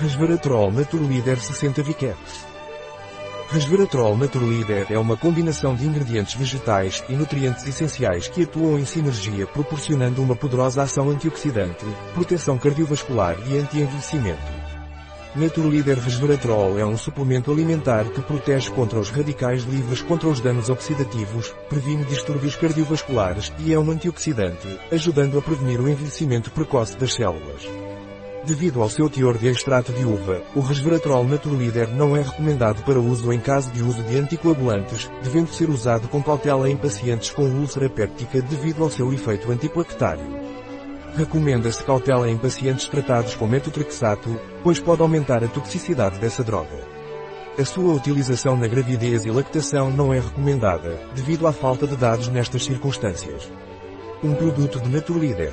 Resveratrol Naturleader 60 Viqueps. Resveratrol Naturleader é uma combinação de ingredientes vegetais e nutrientes essenciais que atuam em sinergia proporcionando uma poderosa ação antioxidante, proteção cardiovascular e anti-envelhecimento. Naturleader Resveratrol é um suplemento alimentar que protege contra os radicais livres contra os danos oxidativos, previne distúrbios cardiovasculares e é um antioxidante, ajudando a prevenir o envelhecimento precoce das células. Devido ao seu teor de extrato de uva, o resveratrol Naturleader não é recomendado para uso em caso de uso de anticoagulantes, devendo ser usado com cautela em pacientes com úlcera péptica devido ao seu efeito antiplaquetário. Recomenda-se cautela em pacientes tratados com metotrexato, pois pode aumentar a toxicidade dessa droga. A sua utilização na gravidez e lactação não é recomendada, devido à falta de dados nestas circunstâncias. Um produto de Naturleader